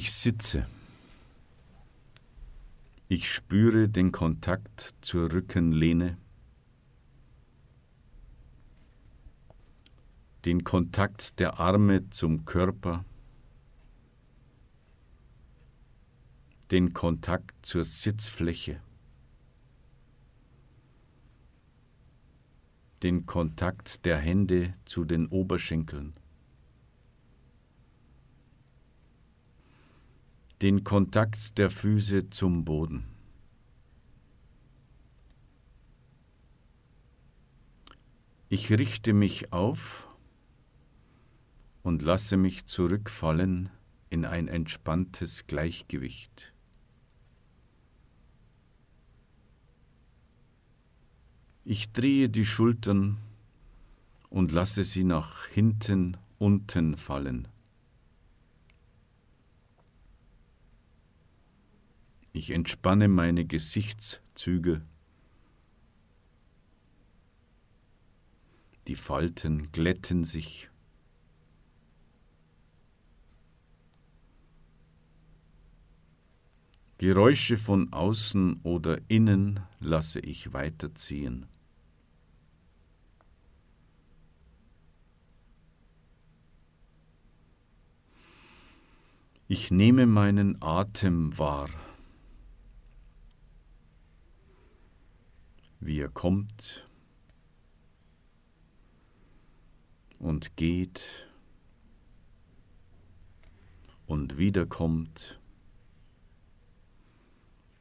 Ich sitze. Ich spüre den Kontakt zur Rückenlehne, den Kontakt der Arme zum Körper, den Kontakt zur Sitzfläche, den Kontakt der Hände zu den Oberschenkeln. Den Kontakt der Füße zum Boden. Ich richte mich auf und lasse mich zurückfallen in ein entspanntes Gleichgewicht. Ich drehe die Schultern und lasse sie nach hinten unten fallen. Ich entspanne meine Gesichtszüge. Die Falten glätten sich. Geräusche von außen oder innen lasse ich weiterziehen. Ich nehme meinen Atem wahr. Wie er kommt und geht und wiederkommt,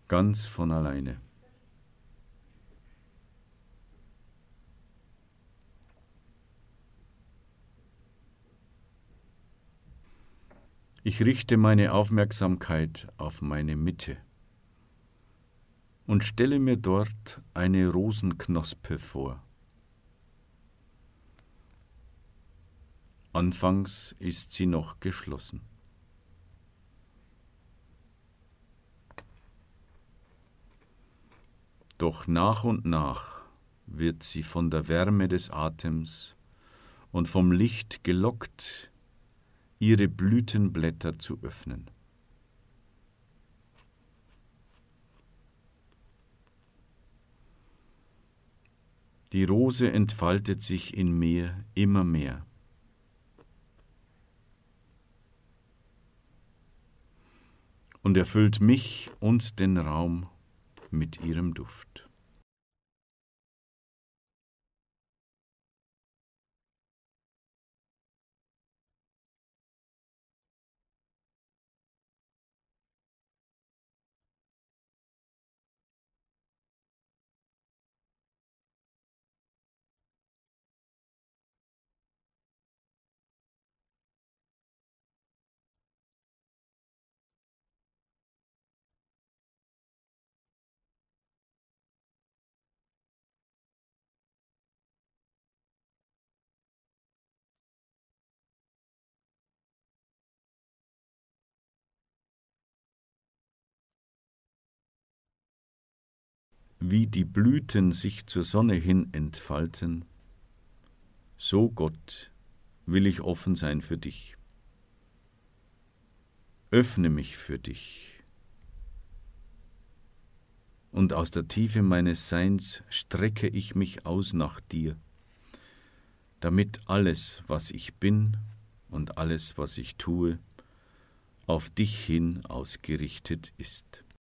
ganz von alleine. Ich richte meine Aufmerksamkeit auf meine Mitte und stelle mir dort eine Rosenknospe vor. Anfangs ist sie noch geschlossen. Doch nach und nach wird sie von der Wärme des Atems und vom Licht gelockt, ihre Blütenblätter zu öffnen. Die Rose entfaltet sich in mir immer mehr. Und erfüllt mich und den Raum mit ihrem Duft. Wie die Blüten sich zur Sonne hin entfalten, so Gott will ich offen sein für dich. Öffne mich für dich. Und aus der Tiefe meines Seins strecke ich mich aus nach dir, damit alles, was ich bin und alles, was ich tue, auf dich hin ausgerichtet ist.